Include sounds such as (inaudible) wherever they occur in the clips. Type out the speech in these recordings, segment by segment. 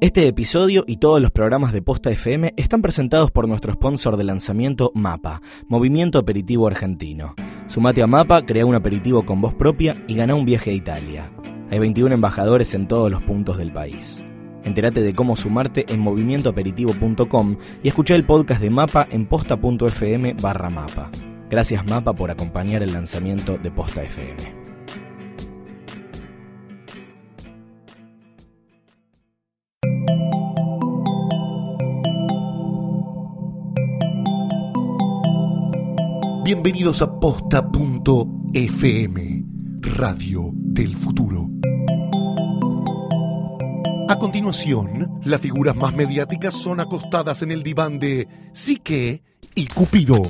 Este episodio y todos los programas de Posta FM están presentados por nuestro sponsor de lanzamiento MAPA, Movimiento Aperitivo Argentino. Sumate a MAPA, crea un aperitivo con voz propia y gana un viaje a Italia. Hay 21 embajadores en todos los puntos del país. Entérate de cómo sumarte en movimientoaperitivo.com y escucha el podcast de MAPA en posta.fm barra MAPA. Gracias MAPA por acompañar el lanzamiento de Posta FM. Bienvenidos a posta.fm, Radio del Futuro. A continuación, las figuras más mediáticas son acostadas en el diván de Psique y Cupido.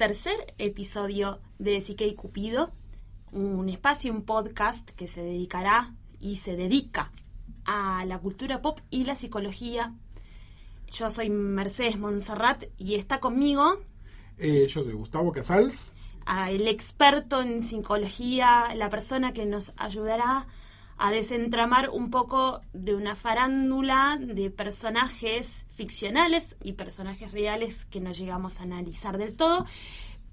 Tercer episodio de Psique y Cupido, un espacio, un podcast que se dedicará y se dedica a la cultura pop y la psicología. Yo soy Mercedes Monserrat y está conmigo Eh, yo soy Gustavo Casals. el experto en psicología, la persona que nos ayudará a desentramar un poco de una farándula de personajes ficcionales y personajes reales que no llegamos a analizar del todo,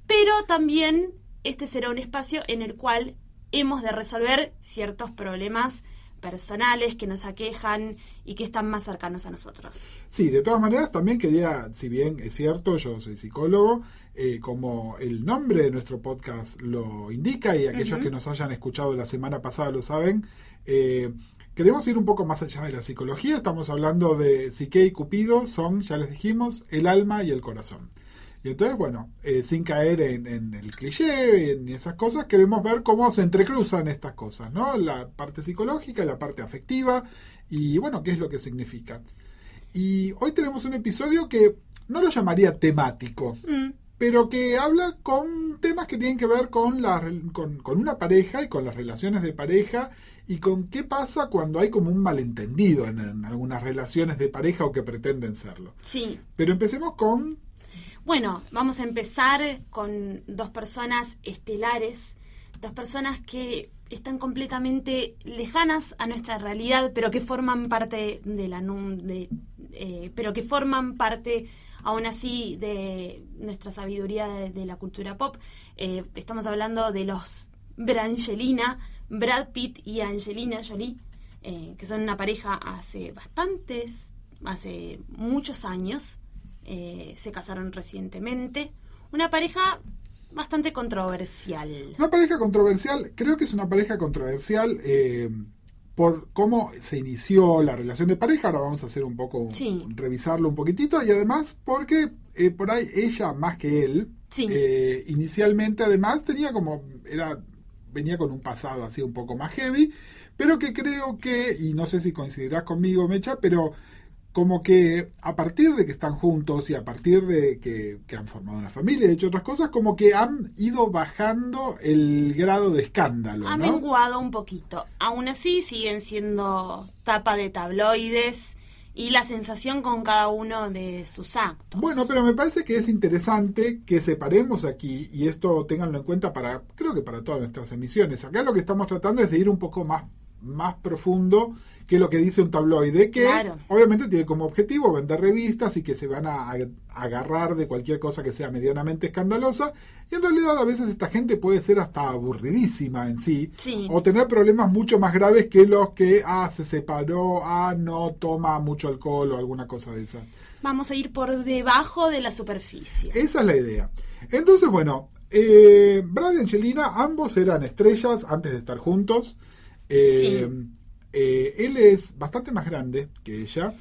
pero también este será un espacio en el cual hemos de resolver ciertos problemas personales que nos aquejan y que están más cercanos a nosotros. Sí, de todas maneras también quería, si bien es cierto, yo soy psicólogo, eh, como el nombre de nuestro podcast lo indica y aquellos que nos hayan escuchado la semana pasada lo saben, eh, queremos ir un poco más allá de la psicología, estamos hablando de Psique y Cupido, son, ya les dijimos, el alma y el corazón. Y entonces, bueno, eh, sin caer en, en el cliché, en esas cosas, queremos ver cómo se entrecruzan estas cosas, ¿no? La parte psicológica, la parte afectiva y, bueno, qué es lo que significa. Y hoy tenemos un episodio que no lo llamaría temático, pero que habla con temas que tienen que ver con, la, con una pareja y con las relaciones de pareja y con qué pasa cuando hay como un malentendido en, en algunas relaciones de pareja o que pretenden serlo. Sí, Pero empecemos con Bueno, vamos a empezar con dos personas estelares, dos personas que están completamente lejanas a nuestra realidad, pero que forman parte de la de, eh, pero que forman parte aún así de nuestra sabiduría de, de la cultura pop. Eh, estamos hablando de los Brangelina, Brad Pitt y Angelina Jolie, eh, que son una pareja hace bastantes, hace muchos años. Eh, se casaron recientemente. Una pareja bastante controversial. Una pareja controversial, creo que es una pareja controversial eh, por cómo se inició la relación de pareja. Ahora vamos a hacer un poco, Sí. revisarlo un poquitito y además porque por ahí ella más que él, Sí. eh, inicialmente además tenía como, era, venía con un pasado así un poco más heavy, pero que creo que, y no sé si coincidirás conmigo Mecha, pero como que a partir de que están juntos y a partir de que, que han formado una familia y hecho otras cosas, como que han ido bajando el grado de escándalo, Ha ¿no? menguado un poquito. Aún así siguen siendo tapa de tabloides y la sensación con cada uno de sus actos. Bueno, pero me parece que es interesante que separemos aquí, y esto ténganlo en cuenta para, creo que para todas nuestras emisiones. Acá lo que estamos tratando es de ir un poco más más profundo que lo que dice un tabloide, que Claro. obviamente tiene como objetivo vender revistas y que se van a, a- agarrar de cualquier cosa que sea medianamente escandalosa. Y en realidad a veces esta gente puede ser hasta aburridísima en sí, Sí. o tener problemas mucho más graves que los que, ah, se separó, ah, no toma mucho alcohol o alguna cosa de esas. Vamos a ir por debajo de la superficie. Esa es la idea. Entonces, bueno, eh, Brad y Angelina, ambos eran estrellas antes de estar juntos. Eh, eh, él es bastante más grande que ella.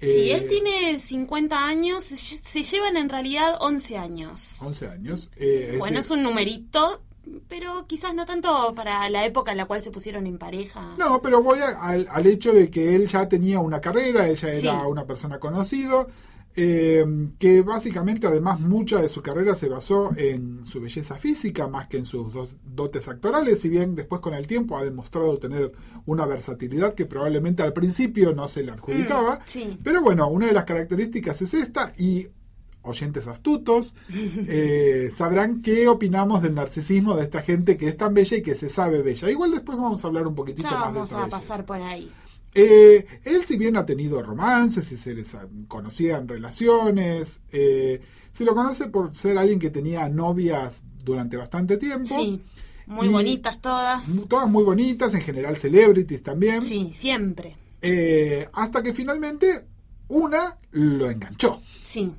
Sí, Eh, él tiene 50 años, se llevan en realidad 11 años. 11 años. Eh, Bueno, es un numerito, pero quizás no tanto para la época en la cual se pusieron en pareja. No, pero voy a- al, al hecho de que él ya tenía una carrera, ella era Sí. una persona conocida, eh, que básicamente además mucha de su carrera se basó en su belleza física más que en sus dos dotes actorales, si bien después con el tiempo ha demostrado tener una versatilidad que probablemente al principio no se le adjudicaba. Mm, sí. Pero bueno, una de las características es esta y oyentes astutos (laughs) eh, sabrán qué opinamos del narcisismo de esta gente que es tan bella y que se sabe bella. Igual después vamos a hablar un poquitito Ya más de vamos a belleza. pasar por ahí. Eh, él, si bien ha tenido romances y se les conocían relaciones, eh, se lo conoce por ser alguien que tenía novias durante bastante tiempo. Sí, muy Y- bonitas todas. Todas muy bonitas, en general celebrities también. Sí, siempre. Eh, hasta que finalmente una lo enganchó. Sí.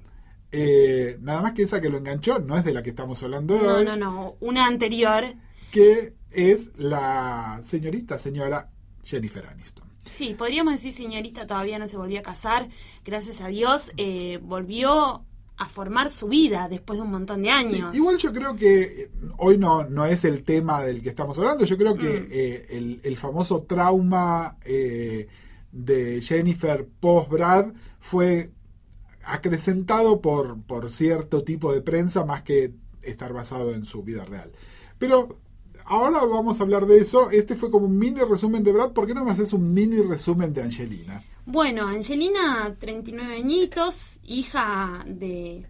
Nada más que esa que lo enganchó no es de la que estamos hablando No, hoy, no, no. Una anterior. que es la señorita, señora Jennifer Aniston. Sí, podríamos decir, señorita, todavía no se volvió a casar. Gracias a Dios, eh, volvió a formar su vida después de un montón de Sí, años. igual yo creo que eh, hoy no, no es el tema del que estamos hablando. Yo creo que Mm. eh, el, el famoso trauma eh, de Jennifer post-Brad fue acrecentado por, por cierto tipo de prensa más que estar basado en su vida real. Pero ahora vamos a hablar de eso. Este fue como un mini resumen de Brad. ¿Por qué no me haces un mini resumen de Angelina? Bueno, Angelina, 39 añitos, hija de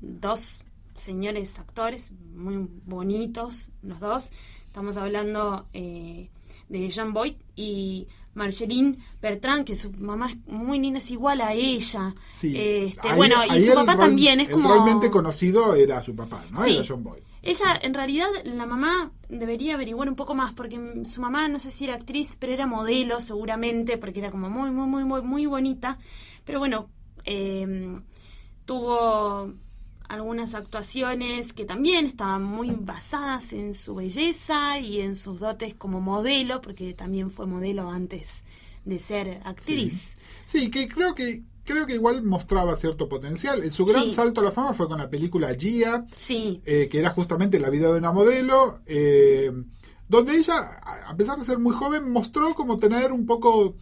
dos señores actores muy bonitos, los dos. Estamos hablando eh, de John Boyd y Marceline Bertrand, que su mamá es muy linda, es igual a ella. Sí. Este, Ahí- bueno, ahí y su papá también es el como... realmente conocido era su papá, ¿no? Sí. Era John Boyd. Ella, en realidad, la mamá debería averiguar un poco más, porque su mamá, no sé si era actriz, pero era modelo seguramente, porque era como muy, muy, muy, muy, muy bonita. Pero bueno, eh, tuvo algunas actuaciones que también estaban muy basadas en su belleza y en sus dotes como modelo, porque también fue modelo antes de ser actriz. Sí, que creo que creo que igual mostraba cierto potencial. Su gran Sí. salto a la fama fue con la película Gia, Sí, eh, que era justamente la vida de una modelo, eh, donde ella, a pesar de ser muy joven, mostró como tener un poco...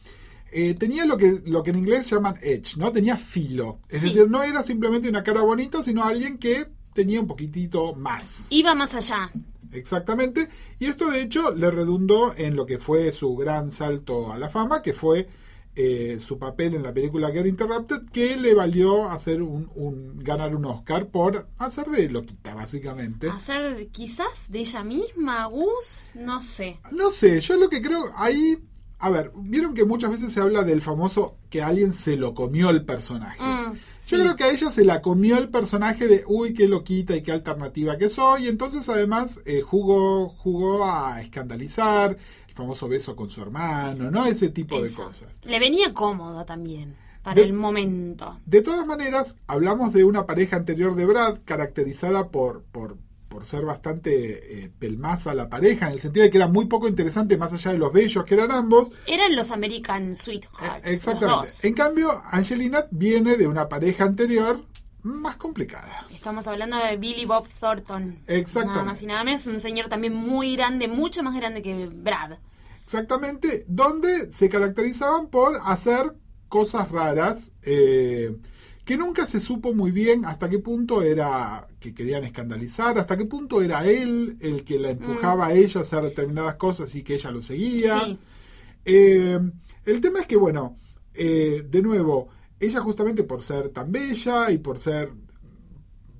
eh, tenía lo que, lo que en inglés llaman edge, ¿no? Tenía filo. Es Sí. decir, no era simplemente una cara bonita, sino alguien que tenía un poquitito más. iba más allá. Exactamente. Y esto de hecho le redundó en lo que fue su gran salto a la fama, que fue eh, su papel en la película Get Interrupted, que le valió hacer un, un- ganar un Oscar por hacer de loquita, básicamente. Hacer quizás de ella misma, Gus, no sé. No sé, yo lo que creo ahí... A ver, vieron que muchas veces se habla del famoso que alguien se lo comió el personaje. Mm, Yo creo que a ella se la comió el personaje de, uy, qué loquita y qué alternativa que soy. Y entonces además eh, jugó, jugó a escandalizar, el famoso beso con su hermano, ¿no? Ese tipo de cosas. Le venía cómodo también para De- el momento. De todas maneras, hablamos de una pareja anterior de Brad, caracterizada por, por, por ser bastante eh, pelmaza la pareja, en el sentido de que era muy poco interesante más allá de los bellos que eran ambos. Eran los American Eh, Sweethearts. los Exactamente. dos. En cambio, Angelina viene de una pareja anterior más complicada. Estamos hablando de Billy Bob Thornton. Exactamente. Nada más y nada menos. Un señor también muy grande, mucho más grande que Brad. Exactamente, donde se caracterizaban por hacer cosas raras eh, que nunca se supo muy bien hasta qué punto era que querían escandalizar, hasta qué punto era él el que la empujaba a ella a hacer determinadas cosas y que ella lo seguía. Sí. Eh, el tema es que, bueno, eh, de nuevo, ella justamente por ser tan bella y por ser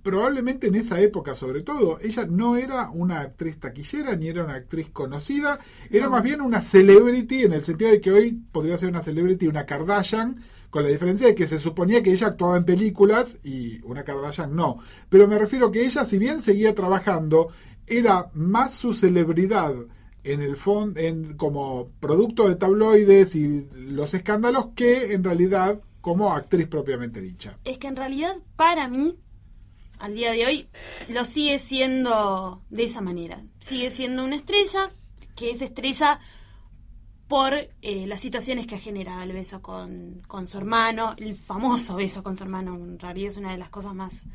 probablemente en esa época sobre todo, ella no era una actriz taquillera ni era una actriz conocida, era más bien una celebrity en el sentido de que hoy podría ser una celebrity una Kardashian, con la diferencia de que se suponía que ella actuaba en películas y una Kardashian no. Pero me refiero que ella, si bien seguía trabajando, era más su celebridad en el fondo en como producto de tabloides y los escándalos que en realidad como actriz propiamente dicha. Es que en realidad para mí, al día de hoy, lo sigue siendo de esa manera. Sigue siendo una estrella, que es estrella por eh, las situaciones que ha generado el beso con, con su hermano, el famoso beso con su hermano, en realidad es una de las cosas más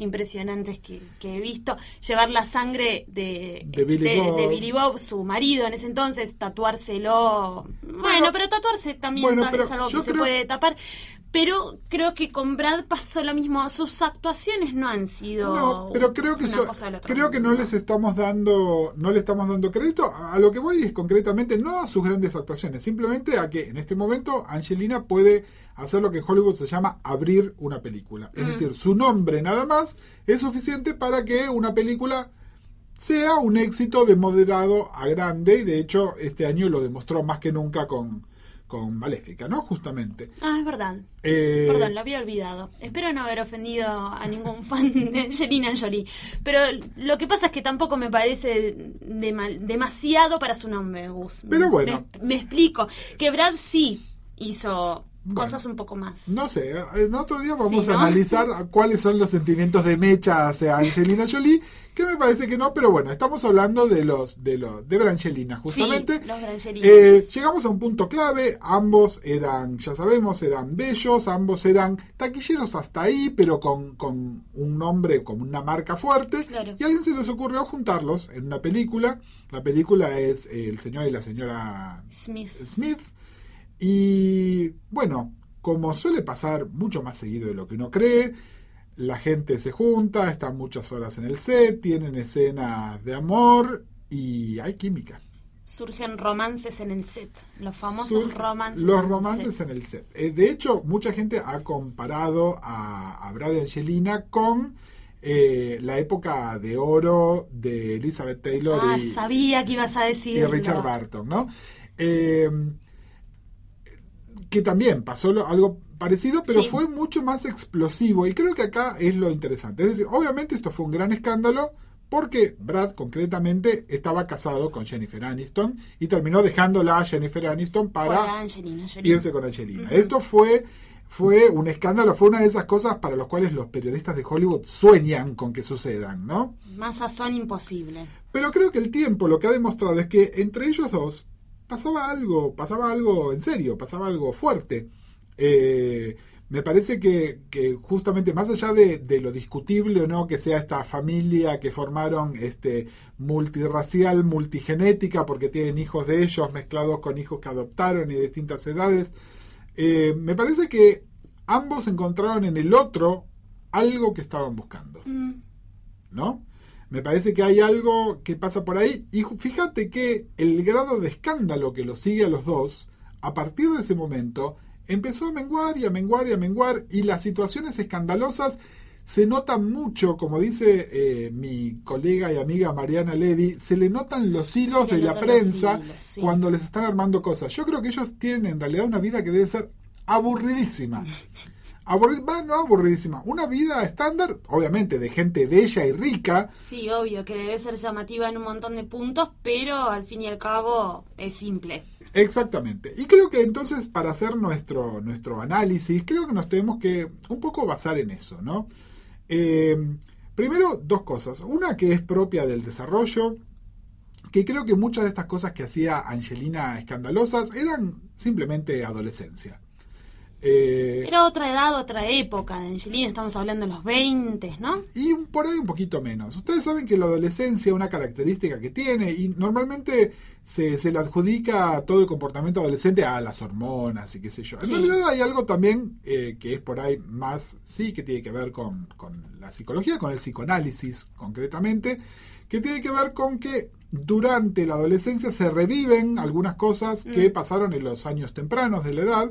impresionantes que, que he visto. Llevar la sangre de, De Billy de- Bob. de Billy Bob, su marido en ese entonces, tatuárselo. Bueno, pero tatuarse también Bueno, ta- pero es algo que se puede tapar. Pero creo que con Brad pasó lo mismo. Sus actuaciones no han sido. No, pero creo que una so- cosa del otro creo que no les estamos dando no le estamos dando crédito a lo que voy es concretamente no a sus grandes actuaciones, simplemente a que en este momento Angelina puede hacer lo que en Hollywood se llama abrir una película. Mm. Es decir, su nombre nada más es suficiente para que una película sea un éxito de moderado a grande y de hecho este año lo demostró más que nunca con con Maléfica, ¿no? Justamente. Ah, es verdad. Eh, Perdón, lo había olvidado. Espero no haber ofendido a ningún (laughs) fan de Angelina Jolie. Pero lo que pasa es que tampoco me parece dema- demasiado para su nombre, Gus. Pero bueno. Me, me explico. Que Brad sí hizo Bueno. cosas un poco más. No sé, en otro día vamos Sí, a analizar (laughs) cuáles son los sentimientos de Mecha hacia Angelina Jolie, que me parece que no, pero bueno, estamos hablando de los de los de Brangelina, justamente. Sí, los. Eh, llegamos a un punto clave, ambos eran, ya sabemos, eran bellos, ambos eran taquilleros hasta ahí, pero con, con un nombre, con una marca fuerte, Claro. y a alguien se les ocurrió juntarlos en una película. La película es El señor y la señora Smith. Smith. Y bueno, como suele pasar mucho más seguido de lo que uno cree, la gente se junta, están muchas horas en el set, tienen escenas de amor y hay química. Surgen romances en el set. Los famosos Sur- romances. Los en el romances set. en el set. Eh, de hecho, mucha gente ha comparado a, a Brad y Angelina con eh, la época de oro de Elizabeth Taylor Ah, y, sabía que ibas a decir. y Richard Barton, ¿no? Eh, que también pasó lo- algo parecido, pero Sí. fue mucho más explosivo. Y creo que acá es lo interesante. Es decir, obviamente esto fue un gran escándalo porque Brad concretamente estaba casado con Jennifer Aniston y terminó dejándola a Jennifer Aniston Para Angelina Jolie. irse con Angelina. Esto fue, fue un escándalo, fue una de esas cosas para los cuales los periodistas de Hollywood sueñan con que sucedan, ¿no? Más sazón imposible. Pero creo que el tiempo lo que ha demostrado es que entre ellos dos pasaba algo, pasaba algo en serio, pasaba algo fuerte. Eh, me parece que, que justamente más allá de, de lo discutible o no que sea esta familia que formaron este multirracial, multigenética, porque tienen hijos de ellos mezclados con hijos que adoptaron y de distintas edades, eh, me parece que ambos encontraron en el otro algo que estaban buscando. Mm, ¿no? Me parece que hay algo que pasa por ahí y fíjate que el grado de escándalo que los sigue a los dos, a partir de ese momento, empezó a menguar y a menguar y a menguar y las situaciones escandalosas se notan mucho, como dice eh, mi colega y amiga Mariana Levy, se le notan los hilos Se de la prensa hilos, sí. cuando les están armando cosas. Yo creo que ellos tienen en realidad una vida que debe ser aburridísima. (laughs) Aburri- va, no aburridísima, una vida estándar, obviamente de gente bella y rica, Sí, obvio que debe ser llamativa en un montón de puntos, pero al fin y al cabo es simple. Exactamente. Y creo que entonces para hacer nuestro, nuestro análisis, creo que nos tenemos que un poco basar en eso, ¿no? Eh, primero, dos cosas. Una que es propia del desarrollo, que creo que muchas de estas cosas que hacía Angelina escandalosas eran simplemente adolescencia. Eh, Era otra edad, otra época de Angelina, estamos hablando de los 20, ¿no? y por ahí un poquito menos. Ustedes saben que la adolescencia, una característica que tiene, y normalmente se, se le adjudica todo el comportamiento adolescente a las hormonas y qué sé yo. En Sí. realidad hay algo también eh, que es por ahí más, sí, que tiene que ver con, con la psicología, con el psicoanálisis concretamente, que tiene que ver con que durante la adolescencia se reviven algunas cosas que pasaron en los años tempranos de la edad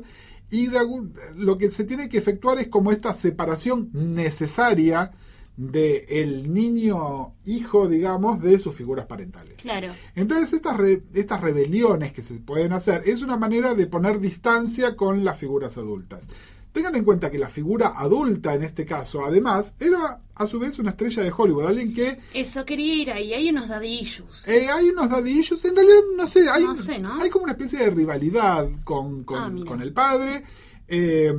y de algún- lo que se tiene que efectuar es como esta separación necesaria de el niño hijo, digamos, de sus figuras parentales. Claro. Entonces estas, re- estas rebeliones que se pueden hacer es una manera de poner distancia con las figuras adultas. Tengan en cuenta que la figura adulta en este caso, además, era a su vez una estrella de Hollywood, alguien que Eso quería ir ahí. Hay unos daddy issues. eh, hay unos daddy issues, en realidad no sé, hay, No sé, ¿no? hay como una especie de rivalidad con, con, Ah, con el padre. Eh,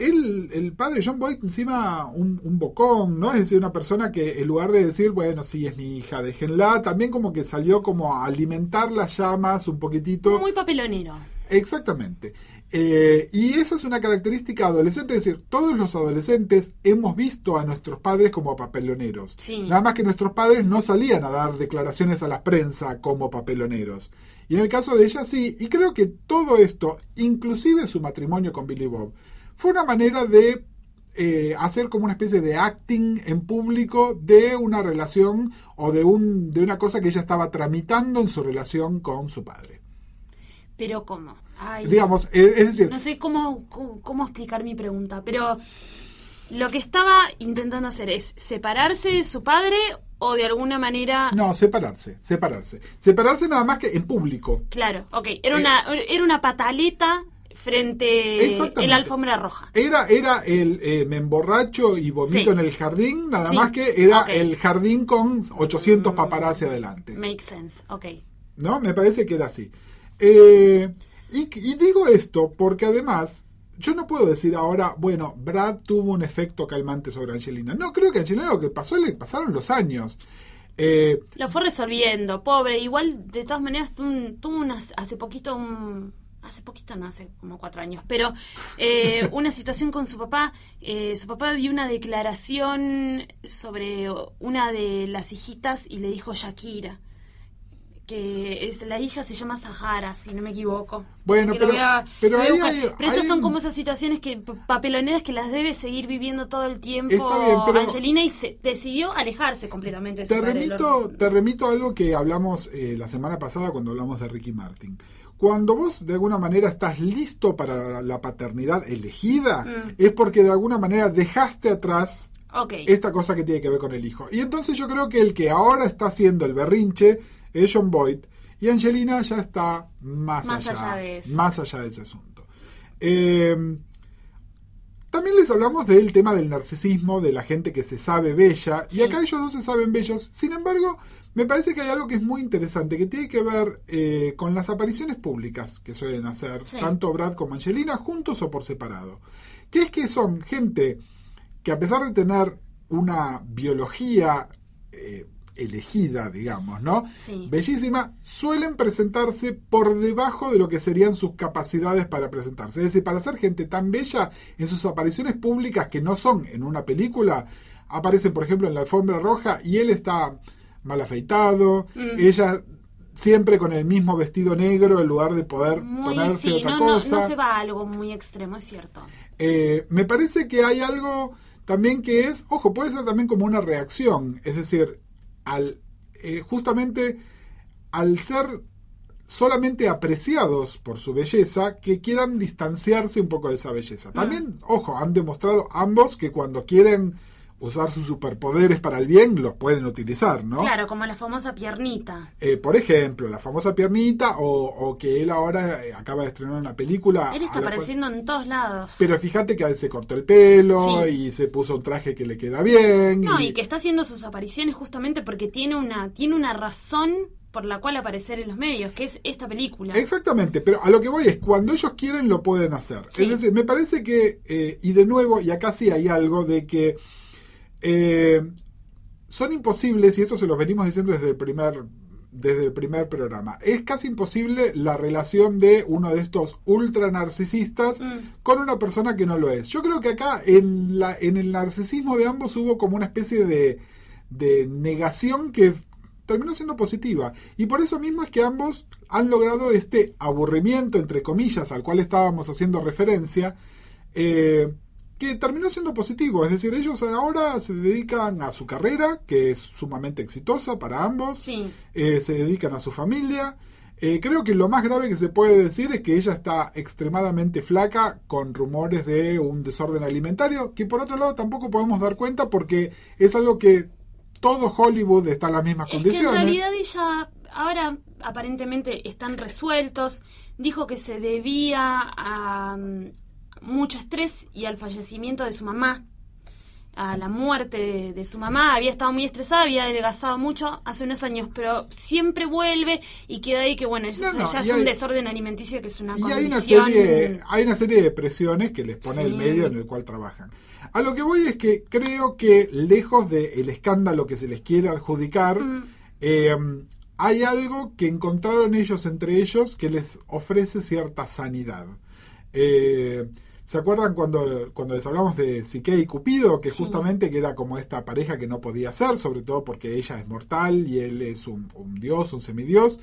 él, el padre John Boyd encima un, un bocón, ¿no? Es decir, una persona que en lugar de decir, bueno, sí, es mi hija, déjenla, también como que salió como a alimentar las llamas un poquitito. Muy papelonero. Exactamente. Eh, y esa es una característica adolescente, es decir, todos los adolescentes hemos visto a nuestros padres como papeloneros. Sí. Nada más que nuestros padres no salían a dar declaraciones a la prensa como papeloneros. Y en el caso de ella sí, y creo que todo esto, inclusive su matrimonio con Billy Bob, fue una manera de eh, hacer como una especie de acting en público de una relación o de, un, de una cosa que ella estaba tramitando en su relación con su padre. Pero ¿cómo? Ay, Digamos, eh, es decir, No sé cómo, cómo, cómo explicar mi pregunta, pero lo que estaba intentando hacer es separarse de su padre o de alguna manera... no, separarse, separarse. Separarse nada más que en público. Claro, ok. Era una, era una pataleta frente a la alfombra roja. Era, era el eh, me emborracho y vomito Sí. en el jardín, nada Sí. más que era el jardín con 800 paparazzi adelante. Makes sense, ok. ¿No? Me parece que era así. Eh, y, y digo esto porque además, yo no puedo decir ahora, bueno, Brad tuvo un efecto calmante sobre Angelina. No, creo que Angelina lo que pasó le pasaron los años. Eh, Lo fue resolviendo, pobre. Igual, de todas maneras, tuvo unas, hace poquito un... Hace poquito, no, hace como cuatro años, pero eh, una situación con su papá. eh, su papá dio una declaración sobre una de las hijitas y le dijo Shakira. Que es, la hija se llama Sahara, si no me equivoco. Bueno, pero- a- pero ahí hay- Pero esas hay son como esas situaciones que papeloneras que las debe seguir viviendo todo el tiempo Está bien, pero- Angelina y se decidió alejarse completamente de su Te padre. remito, te remito a algo que hablamos eh, la semana pasada cuando hablamos de Ricky Martin. Cuando vos de alguna manera estás listo para la paternidad elegida, Mm. es porque de alguna manera dejaste atrás esta cosa que tiene que ver con el hijo. Y entonces yo creo que el que ahora está haciendo el berrinche es John Boyd y Angelina ya está más, Más allá, allá de eso. más allá de ese asunto. Eh, también les hablamos del tema del narcisismo, de la gente que se sabe bella, y acá ellos dos se saben bellos. Sin embargo, me parece que hay algo que es muy interesante, que tiene que ver eh, con las apariciones públicas que suelen hacer Sí. tanto Brad como Angelina, juntos o por separado. Que es que son gente que a pesar de tener una biología eh, elegida, digamos, ¿no? Sí. Bellísima, suelen presentarse por debajo de lo que serían sus capacidades para presentarse. Es decir, para ser gente tan bella, en sus apariciones públicas que no son en una película, aparecen, por ejemplo, en la alfombra roja y él está mal afeitado, Mm. ella siempre con el mismo vestido negro en lugar de poder Muy, ponerse sí, otra no, no, cosa. no se va a algo muy extremo, es cierto. Eh, me parece que hay algo también que es, ojo, puede ser también como una reacción, es decir, al eh, justamente al ser solamente apreciados por su belleza, que quieran distanciarse un poco de esa belleza. También, ojo, han demostrado ambos que cuando quieren usar sus superpoderes para el bien, los pueden utilizar, ¿no? Claro, como la famosa piernita. Eh, por ejemplo, la famosa piernita o, o que él ahora eh, acaba de estrenar una película. Él está cual- apareciendo en todos lados. pero fíjate que a él se cortó el pelo Sí. y se puso un traje que le queda bien. No, y que está haciendo sus apariciones justamente porque tiene una, tiene una razón por la cual aparecer en los medios, que es esta película. Exactamente, pero a lo que voy es, cuando ellos quieren lo pueden hacer. Sí. Es decir, me parece que, eh, y de nuevo, y acá sí hay algo de que eh, son imposibles, y esto se los venimos diciendo desde el primer desde el primer programa. Es casi imposible la relación de uno de estos ultra narcisistas Mm. con una persona que no lo es. Yo creo que acá en, la, en el narcisismo de ambos hubo como una especie de, de negación que terminó siendo positiva. Y por eso mismo es que ambos han logrado este aburrimiento, entre comillas, al cual estábamos haciendo referencia, eh, que terminó siendo positivo. Es decir, ellos ahora se dedican a su carrera, que es sumamente exitosa para ambos, Sí. eh, se dedican a su familia. Eh, creo que lo más grave que se puede decir es que ella está extremadamente flaca con rumores de un desorden alimentario, que por otro lado tampoco podemos dar cuenta porque es algo que todo Hollywood está en las mismas Es que en condiciones. realidad ella, ahora aparentemente están resueltos, dijo que se debía a mucho estrés y al fallecimiento de su mamá, a la muerte de, de su mamá, había estado muy estresada, había adelgazado mucho hace unos años, pero siempre vuelve y queda ahí que bueno, eso No, no, ya es y un hay- desorden alimenticio que es una Y hay una, condición... serie, hay una serie de presiones que les pone el medio en el cual trabajan. A lo que voy es que creo que lejos del escándalo que se les quiere adjudicar, Mm. eh, hay algo que encontraron ellos entre ellos que les ofrece cierta sanidad. Eh, ¿Se acuerdan cuando, cuando les hablamos de Psique y Cupido? Que justamente que era como esta pareja que no podía ser, sobre todo porque ella es mortal y él es un, un dios, un semidios.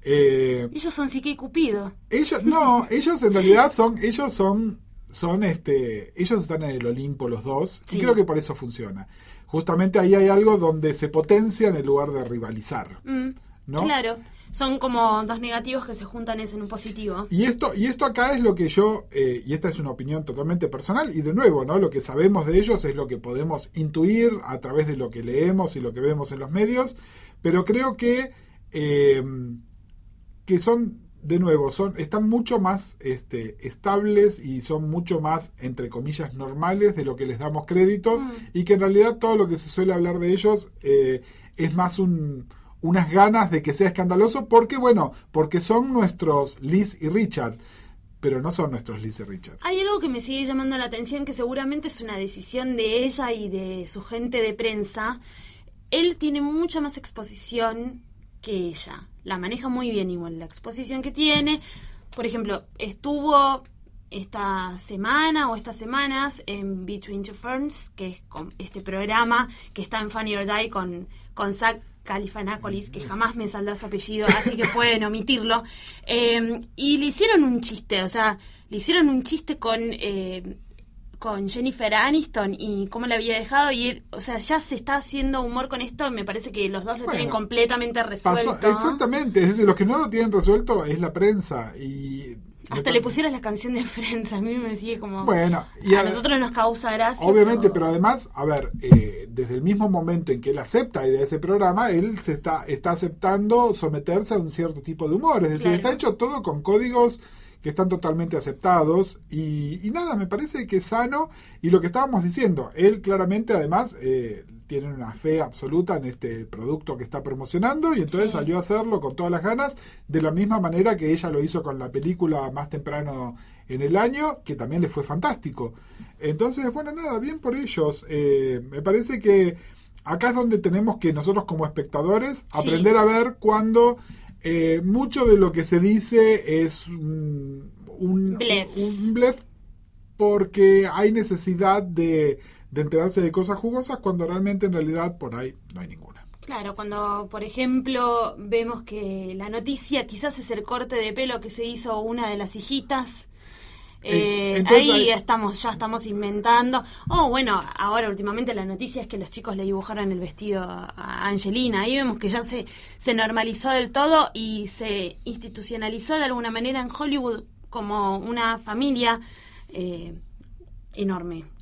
Eh, Ellos son Psique y Cupido. ellos, no, (laughs) ellos en realidad son, ellos son, son este, ellos están en el Olimpo los dos, Sí. y creo que por eso funciona. Justamente ahí hay algo donde se potencia en lugar de rivalizar. Mm, ¿No? Claro, son como dos negativos que se juntan en un positivo. Y esto, y esto acá es lo que yo, eh, y esta es una opinión totalmente personal, y de nuevo, ¿no? Lo que sabemos de ellos es lo que podemos intuir a través de lo que leemos y lo que vemos en los medios, pero creo que, eh, que son, de nuevo, son, están mucho más este, estables y son mucho más, entre comillas, normales de lo que les damos crédito, Mm. y que en realidad todo lo que se suele hablar de ellos eh, es más un unas ganas de que sea escandaloso porque bueno porque son nuestros Liz y Richard pero no son nuestros Liz y Richard Hay algo que me sigue llamando la atención que seguramente es una decisión de ella y de su gente de prensa. Él tiene mucha más exposición que ella. La maneja muy bien igual la exposición que tiene. Por ejemplo, estuvo esta semana o estas semanas en Between Two Ferns, que es con este programa que está en Funny or Die con, con Zach Galifianakis, que jamás me saldrá su apellido, así que pueden omitirlo. Eh, y le hicieron un chiste, o sea, le hicieron un chiste con... eh, con Jennifer Aniston y cómo la había dejado y él, o sea, ya se está haciendo humor con esto, me parece que los dos lo Bueno, tienen completamente resuelto. Pasó- exactamente es decir los que no lo tienen resuelto es la prensa y Hasta le pusieron la canción de Friends, a mí me sigue como... bueno y a a- nosotros nos causa gracia. Obviamente, pero además, a ver, eh, desde el mismo momento en que él acepta a ese programa, él se está, está aceptando someterse a un cierto tipo de humor. Es decir, Claro. está hecho todo con códigos que están totalmente aceptados y, y nada, me parece que es sano. Y lo que estábamos diciendo, él claramente además eh, tiene una fe absoluta en este producto que está promocionando y entonces Sí. salió a hacerlo con todas las ganas, de la misma manera que ella lo hizo con la película más temprano en el año, que también le fue fantástico. Entonces, bueno, nada, bien por ellos. Eh, me parece que acá es donde tenemos que nosotros como espectadores aprender a ver cuando eh, mucho de lo que se dice es un, un, Blef. un blef porque hay necesidad de, de enterarse de cosas jugosas cuando realmente en realidad por ahí no hay ninguna. Claro, cuando, por ejemplo, vemos que la noticia quizás es el corte de pelo que se hizo una de las hijitas. Eh, entonces ahí estamos, ya estamos inventando. Oh, bueno, ahora últimamente la noticia es que los chicos le dibujaron el vestido a Angelina. Ahí vemos que ya se, se normalizó del todo y se institucionalizó de alguna manera en Hollywood como una familia eh, enorme.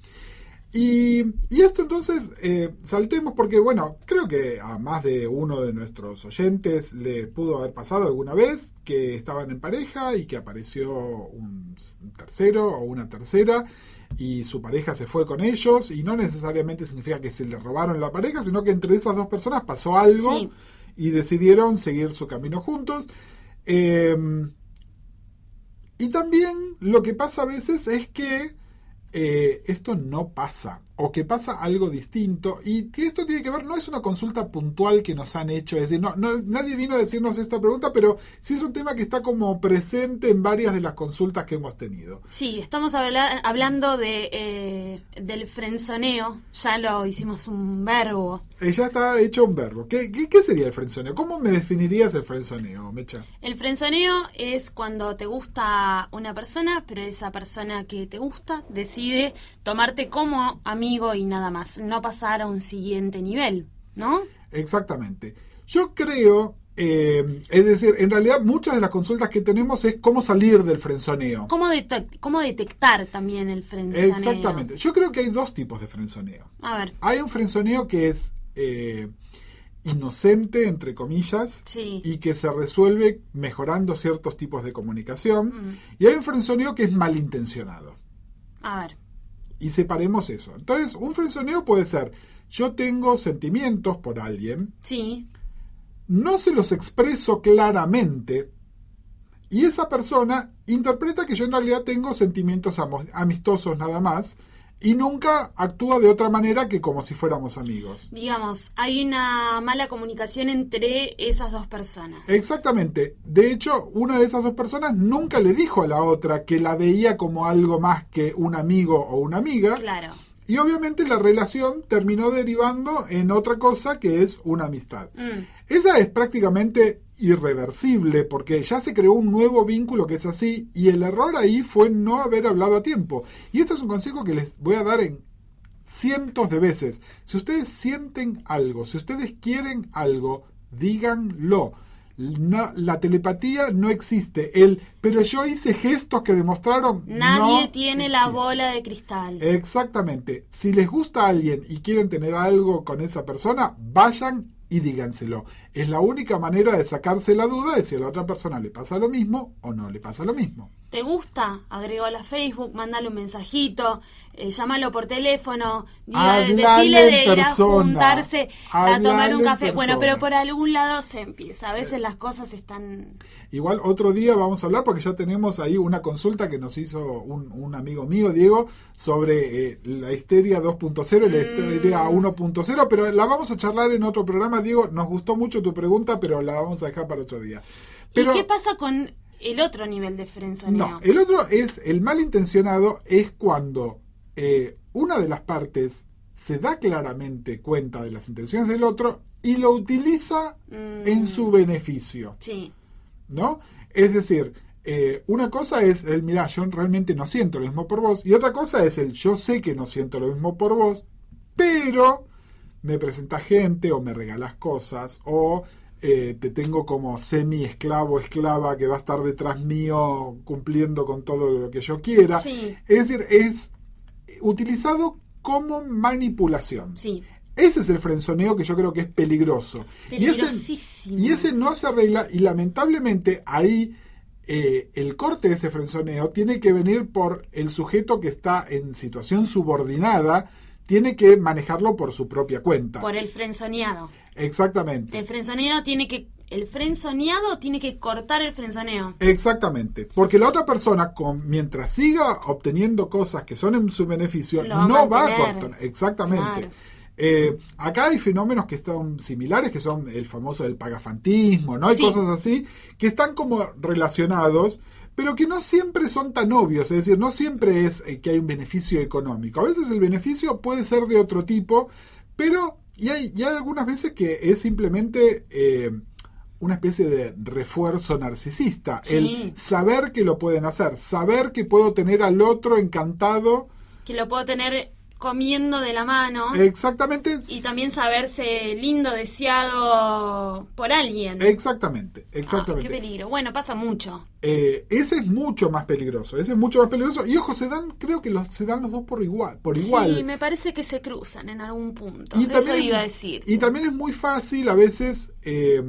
Y, y esto entonces, eh, saltemos porque, bueno, creo que a más de uno de nuestros oyentes le pudo haber pasado alguna vez que estaban en pareja y que apareció un tercero o una tercera y su pareja se fue con ellos y no necesariamente significa que se le robaron la pareja, sino que entre esas dos personas pasó algo Sí. y decidieron seguir su camino juntos. Eh, y también lo que pasa a veces es que eh, esto no pasa o que pasa algo distinto y que esto tiene que ver, no es una consulta puntual que nos han hecho, es decir, no, no- nadie vino a decirnos esta pregunta, pero sí es un tema que está como presente en varias de las consultas que hemos tenido. Sí, estamos habla- hablando de eh, del frenzoneo, ya lo hicimos un verbo. Eh, ya está hecho un verbo. ¿Qué, qué, qué sería el frenzoneo? ¿Cómo me definirías el frenzoneo, Mecha? El frenzoneo es cuando te gusta una persona, pero esa persona que te gusta decide tomarte como amigo y nada más, no pasar a un siguiente nivel, ¿no? Exactamente. Yo creo Eh, es decir, en realidad muchas de las consultas que tenemos es cómo salir del frenzoneo. ¿Cómo, cómo detectar también el frenzoneo? Exactamente. Yo creo que hay dos tipos de frenzoneo. A ver, Hay un frenzoneo que es eh, inocente, entre comillas, Sí. y que se resuelve mejorando ciertos tipos de comunicación. Mm. Y hay un frenzoneo que es malintencionado. a ver. Y separemos eso. Entonces, un frenzoneo puede ser, yo tengo sentimientos por alguien, Sí, no se los expreso claramente, y esa persona interpreta que yo en realidad tengo sentimientos amistosos nada más, y nunca actúa de otra manera que como si fuéramos amigos. digamos, hay una mala comunicación entre esas dos personas. Exactamente. De hecho, una de esas dos personas nunca le dijo a la otra que la veía como algo más que un amigo o una amiga. Claro. Y obviamente la relación terminó derivando en otra cosa que es una amistad. Mm, Esa es prácticamente irreversible porque ya se creó un nuevo vínculo que es así y el error ahí fue no haber hablado a tiempo. Y esto es un consejo que les voy a dar en cientos de veces. Si ustedes sienten algo, si ustedes quieren algo, díganlo. No- la telepatía no existe. El, pero yo hice gestos que demostraron. Nadie no tiene la bola de cristal. Exactamente. Si les gusta a alguien y quieren tener algo con esa persona, vayan y díganselo. Es la única manera de sacarse la duda de si a la otra persona le pasa lo mismo o no le pasa lo mismo. ¿Te gusta? Agrégalo a Facebook, mándale un mensajito, eh, llámalo por teléfono, en de ir a juntarse a tomar un café. Bueno, pero por algún lado se empieza. A veces las cosas están... Igual otro día vamos a hablar porque ya tenemos ahí una consulta que nos hizo un, un amigo mío, Diego, sobre eh, la histeria 2.0 y la histeria 1.0, pero la vamos a charlar en otro programa. Diego, nos gustó mucho tu pregunta, pero la vamos a dejar para otro día. Pero, ¿Y qué pasa con el otro nivel de frenzoneo? No, el otro es el malintencionado es cuando eh, una de las partes se da claramente cuenta de las intenciones del otro y lo utiliza Mm. en su beneficio, Sí, ¿no? Es decir, eh, una cosa es el, mira, yo realmente no siento lo mismo por vos, y otra cosa es el, yo sé que no siento lo mismo por vos, pero me presenta gente o me regalas cosas o eh, te tengo como semi esclavo, esclava que va a estar detrás mío cumpliendo con todo lo que yo quiera. Sí. Es decir, es utilizado como manipulación. sí. Ese es el frenzoneo que yo creo que es peligroso. Y ese, y ese no se arregla y lamentablemente ahí eh, el corte de ese frenzoneo tiene que venir por el sujeto que está en situación subordinada, tiene que manejarlo por su propia cuenta. Por el frenzoneado. Exactamente. El frenzoneado tiene que... El frenzoneado tiene que cortar el frenzoneo. Exactamente, porque la otra persona, con, mientras siga obteniendo cosas que son en su beneficio, Lo no va a cortar. Exactamente. Claro. Eh, acá hay fenómenos que están similares, que son el famoso del pagafantismo, ¿no? Hay Sí. cosas así que están como relacionados, pero que no siempre son tan obvios, es decir, no siempre es eh, que hay un beneficio económico. A veces el beneficio puede ser de otro tipo, pero y hay, y hay algunas veces que es simplemente eh, una especie de refuerzo narcisista. Sí. El saber que lo pueden hacer, saber que puedo tener al otro encantado. Que lo puedo tener comiendo de la mano. Exactamente. Y también saberse lindo, deseado por alguien. Exactamente, Ah, exactamente. qué peligro. Bueno, pasa mucho. Eh, ese es mucho más peligroso, ese es mucho más peligroso. Y ojo, se dan, creo que los, se dan los dos por igual, por igual. Sí, me parece que se cruzan en algún punto. y Eso también, iba a decir. y también es muy fácil a veces eh,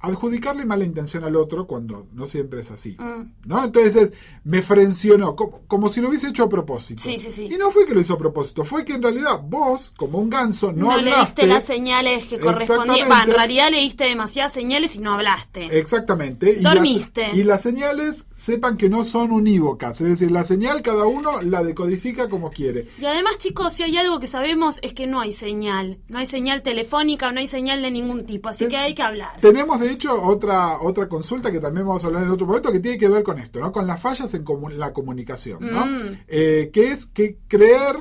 adjudicarle mala intención al otro cuando no siempre es así. Mm. ¿No? Entonces es, me frencionó, como, como si lo hubiese hecho a propósito. Sí, sí, sí. Y no fue que lo hizo a propósito, fue que en realidad vos, como un ganso, no, no hablaste. leíste las señales que correspondían. En realidad leíste demasiadas señales y no hablaste. Exactamente. Y Dormiste. las, y las señales sepan que no son unívocas. Es decir, la señal cada uno la decodifica como quiere. Y además, chicos, si hay algo que sabemos es que no hay señal. No hay señal telefónica, no hay señal de ningún tipo. Así Ten- que hay que hablar. Tenemos de hecho otra, otra consulta que también vamos a hablar en otro momento que tiene que ver con esto, ¿no? Con las fallas en comu- la comunicación, ¿no? Mm. Eh, que es que creer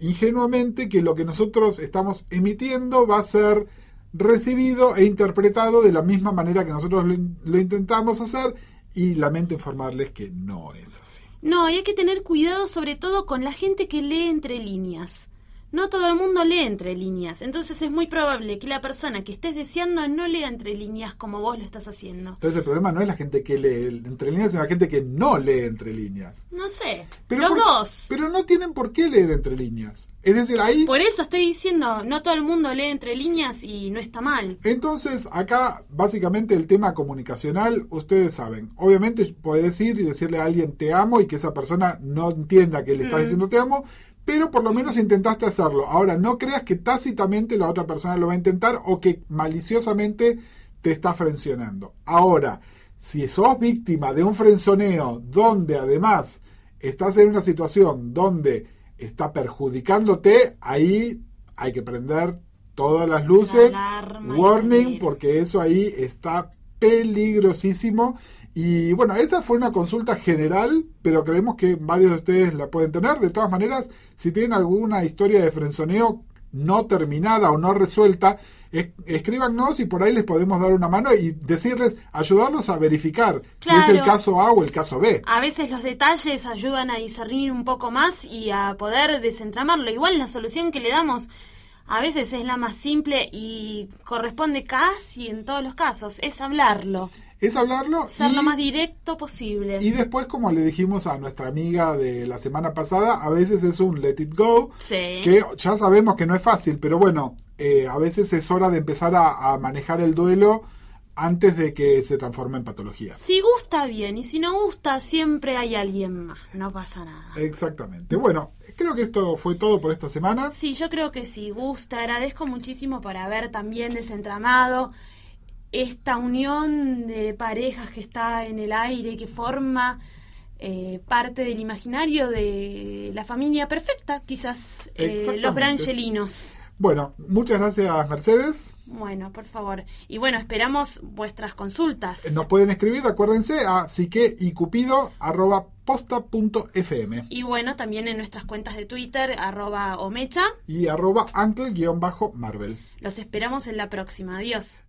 ingenuamente que lo que nosotros estamos emitiendo va a ser recibido e interpretado de la misma manera que nosotros lo, in- lo intentamos hacer y lamento informarles que no es así. No, y hay que tener cuidado sobre todo con la gente que lee entre líneas. No todo el mundo lee entre líneas. Entonces es muy probable que la persona que estés deseando no lea entre líneas como vos lo estás haciendo. Entonces el problema no es la gente que lee entre líneas, sino la gente que no lee entre líneas. No sé. Pero los por- dos. Pero no tienen por qué leer entre líneas. Es decir, ahí... Por eso estoy diciendo, no todo el mundo lee entre líneas y no está mal. Entonces, acá básicamente el tema comunicacional, ustedes saben, obviamente podés ir y decirle a alguien te amo y que esa persona no entienda que le estás diciendo te amo, pero por lo menos intentaste hacerlo. Ahora, no creas que tácitamente la otra persona lo va a intentar o que maliciosamente te está frencionando. Ahora, si sos víctima de un frenzoneo donde además estás en una situación donde está perjudicándote, ahí hay que prender todas las luces. La Warning, porque eso ahí está peligrosísimo. Y bueno, esta fue una consulta general, pero creemos que varios de ustedes la pueden tener. De todas maneras, si tienen alguna historia de frenzoneo no terminada o no resuelta, es- escríbanos y por ahí les podemos dar una mano y decirles, ayudarlos a verificar si es el caso A o el caso B. A veces los detalles ayudan a discernir un poco más y a poder desentramarlo. Igual la solución que le damos a veces es la más simple y corresponde casi en todos los casos, es hablarlo, Es hablarlo ser y- lo más directo posible. Y después, como le dijimos a nuestra amiga de la semana pasada, a veces es un let it go, Sí. que ya sabemos que no es fácil, pero bueno, eh, a veces es hora de empezar a, a manejar el duelo antes de que se transforme en patología. Si gusta bien y si no gusta siempre hay alguien más, no pasa nada. Exactamente. Bueno, creo que esto fue todo por esta semana. Sí, yo creo que sí, gusta. Agradezco muchísimo por haber también desentramado esta unión de parejas que está en el aire, que forma eh, parte del imaginario de la familia perfecta, quizás eh, los branchelinos. Bueno, muchas gracias Mercedes. Bueno, por favor. Y bueno, esperamos vuestras consultas. Nos pueden escribir, acuérdense, a psique y cupido arroba posta punto fm Y bueno, también en nuestras cuentas de Twitter, arroba omecha. y arroba uncle-marvel. Los esperamos en la próxima. Adiós.